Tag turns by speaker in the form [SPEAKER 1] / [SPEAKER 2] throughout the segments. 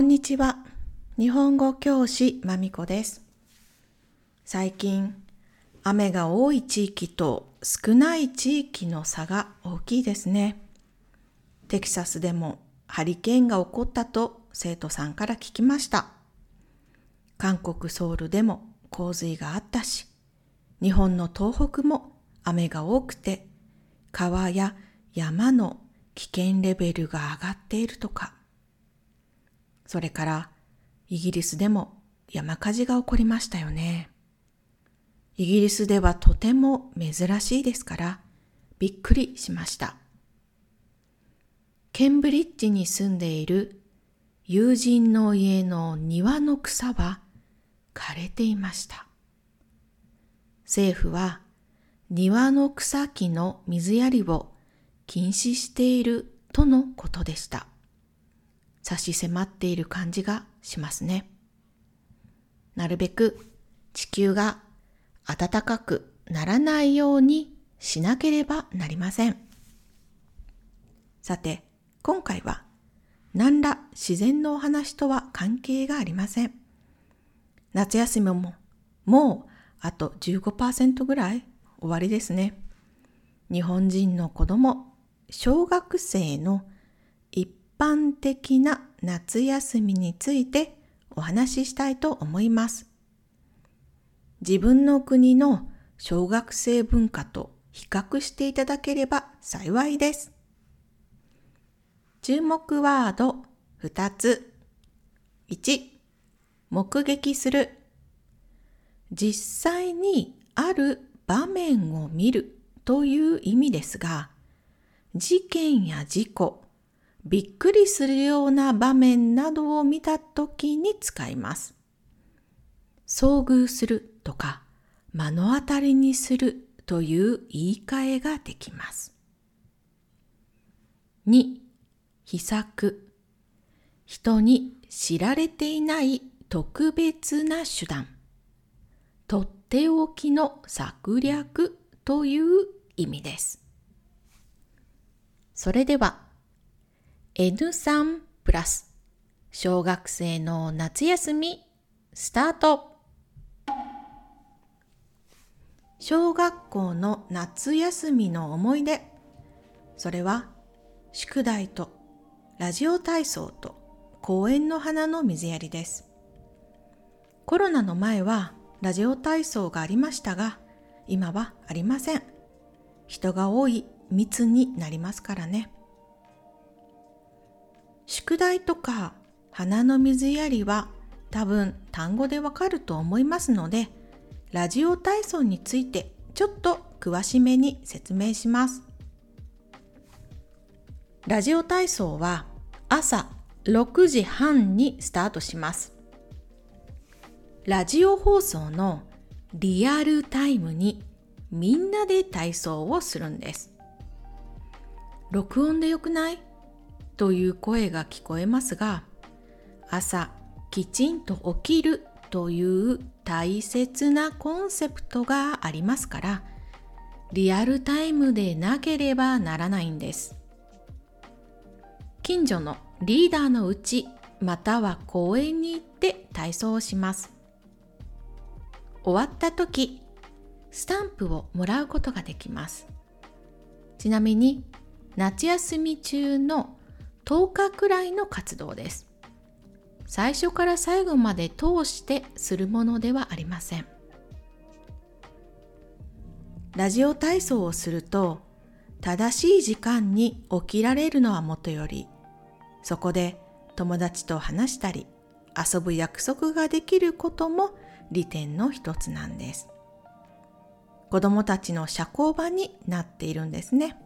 [SPEAKER 1] こんにちは。日本語教師まみこです。最近、雨が多い地域と少ない地域の差が大きいですね。テキサスでもハリケーンが起こったと生徒さんから聞きました。韓国ソウルでも洪水があったし、日本の東北も雨が多くて、川や山の危険レベルが上がっているとか、それからイギリスでも山火事が起こりましたよね。イギリスではとても珍しいですからびっくりしました。ケンブリッジに住んでいる友人の家の庭の草は枯れていました。政府は庭の草木の水やりを禁止しているとのことでした。差し迫っている感じがしますね。なるべく地球が暖かくならないようにしなければなりません。さて、今回は何ら自然のお話とは関係がありません。夏休みももうあと15%ぐらい終わりですね。日本人の子供小学生の般的な夏休みについてお話ししたいと思います。自分の国の小学生文化と比較していただければ幸いです。注目ワード2つ。1、目撃する。実際にある場面を見るという意味ですが、事件や事故、びっくりするような場面などを見たときに使います。遭遇するとか目の当たりにするという言い換えができます。2、秘策。人に知られていない特別な手段。とっておきの策略という意味です。それでは N3 プラス。小学生の夏休みスタート。小学校の夏休みの思い出。それは宿題とラジオ体操と公園の花の水やりです。コロナの前はラジオ体操がありましたが今はありません。人が多い密になりますからね。宿題とか花の水やりは多分単語でわかると思いますので、ラジオ体操についてちょっと詳しめに説明します。ラジオ体操は朝6時半にスタートします。ラジオ放送のリアルタイムにみんなで体操をするんです。録音でよくない？という声が聞こえますが、朝きちんと起きるという大切なコンセプトがありますから、リアルタイムでなければならないんです。近所のリーダーのうちまたは公園に行って体操をします。終わった時、スタンプをもらうことができます。ちなみに夏休み中の10日くらいの活動です。最初から最後まで通してするものではありません。ラジオ体操をすると正しい時間に起きられるのはもとよりそこで友達と話したり遊ぶ約束ができることも利点の一つなんです。子供たちの社交場になっているんですね。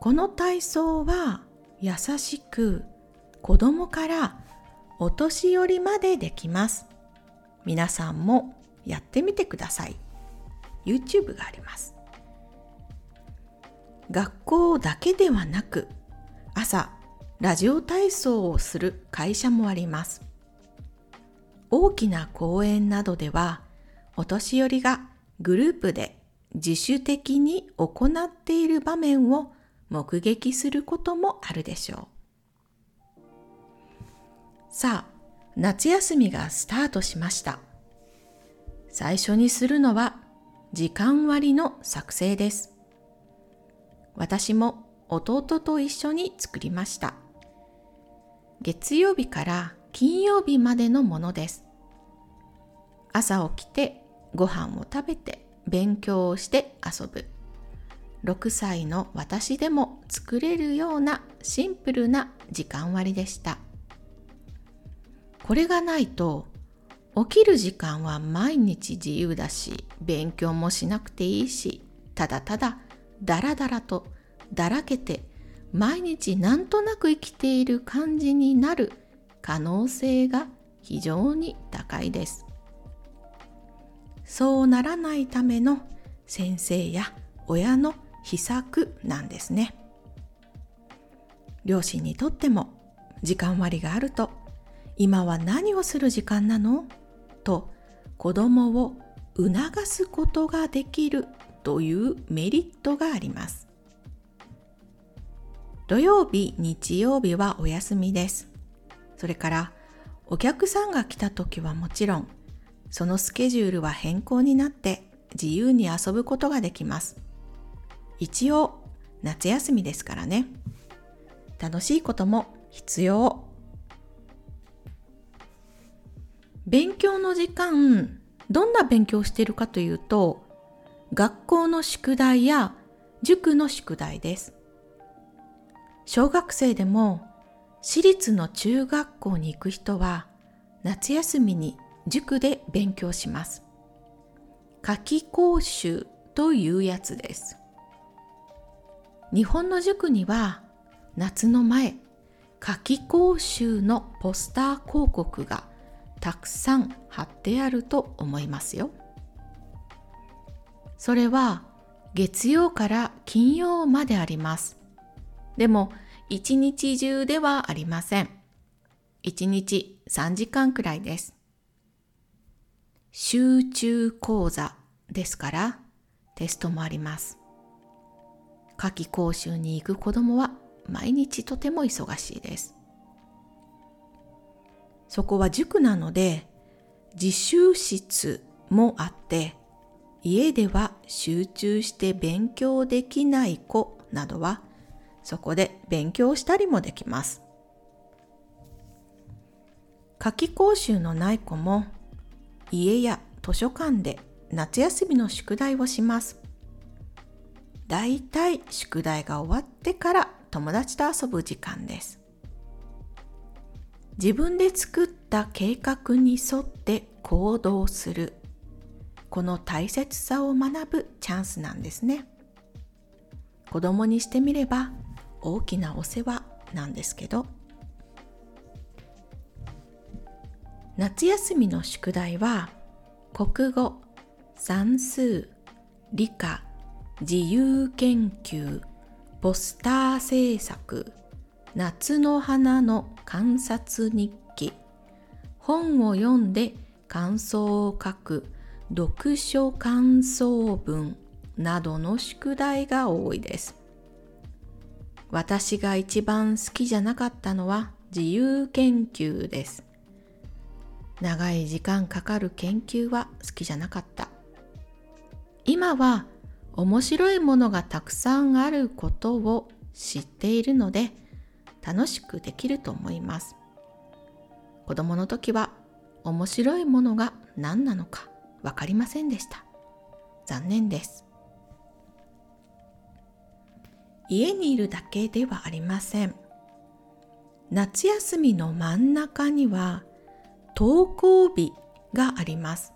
[SPEAKER 1] この体操は優しく子供からお年寄りまでできます。皆さんもやってみてください。YouTube があります。学校だけではなく朝ラジオ体操をする会社もあります。大きな公園などではお年寄りがグループで自主的に行っている場面を目撃することもあるでしょう。さあ、夏休みがスタートしました。最初にするのは時間割の作成です。私も弟と一緒に作りました。月曜日から金曜日までのものです。朝起きてご飯を食べて勉強をして遊ぶ。6歳の私でも作れるようなシンプルな時間割でした。これがないと起きる時間は毎日自由だし勉強もしなくていいしただただだらだらとだらけて毎日なんとなく生きている感じになる可能性が非常に高いです。そうならないための先生や親の秘策なんですね。両親にとっても時間割があると今は何をする時間なの？と子供を促すことができるというメリットがあります。土曜日、日曜日はお休みです。それからお客さんが来た時はもちろんそのスケジュールは変更になって自由に遊ぶことができます。一応夏休みですからね。楽しいことも必要。勉強の時間、どんな勉強をしているかというと、学校の宿題や塾の宿題です。小学生でも私立の中学校に行く人は夏休みに塾で勉強します。夏季講習というやつです。日本の塾には夏の前、夏季講習のポスター広告がたくさん貼ってあると思いますよ。それは月曜から金曜まであります。でも一日中ではありません。一日3時間くらいです。集中講座ですからテストもあります。夏季講習に行く子供は毎日とても忙しいです。そこは塾なので自習室もあって家では集中して勉強できない子などはそこで勉強したりもできます。夏季講習のない子も家や図書館で夏休みの宿題をします。だいたい宿題が終わってから友達と遊ぶ時間です。自分で作った計画に沿って行動する。この大切さを学ぶチャンスなんですね。子供にしてみれば大きなお世話なんですけど夏休みの宿題は国語算数理科自由研究ポスター制作夏の花の観察日記本を読んで感想を書く読書感想文などの宿題が多いです私が一番好きじゃなかったのは自由研究です。長い時間かかる研究は好きじゃなかった。今は面白いものがたくさんあることを知っているので楽しくできると思います。子供の時は面白いものが何なのか分かりませんでした。残念です。家にいるだけではありません。夏休みの真ん中には登校日があります。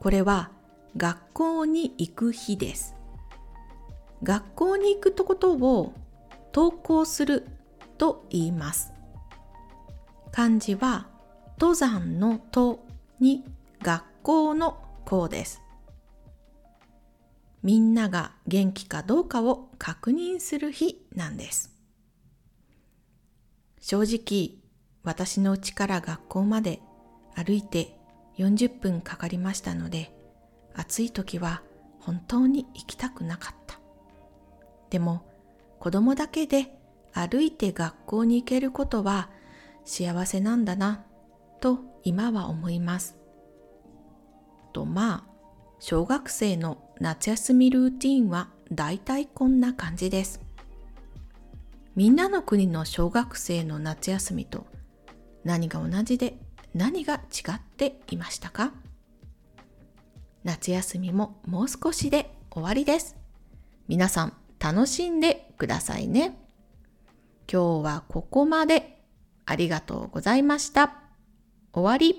[SPEAKER 1] これは学校に行く日です。学校に行くとことを登校すると言います。漢字は登山のとに学校の校です。みんなが元気かどうかを確認する日なんです。正直、私の家から学校まで歩いて40分かかりましたので、暑い時は本当に行きたくなかった。でも、子供だけで歩いて学校に行けることは幸せなんだなと今は思います。とまあ、小学生の夏休みルーティンはだいたいこんな感じです。みんなの国の小学生の夏休みと何が同じで何が違っていましたか？夏休みももう少しで終わりです。皆さん楽しんでくださいね。今日はここまで。ありがとうございました。終わり。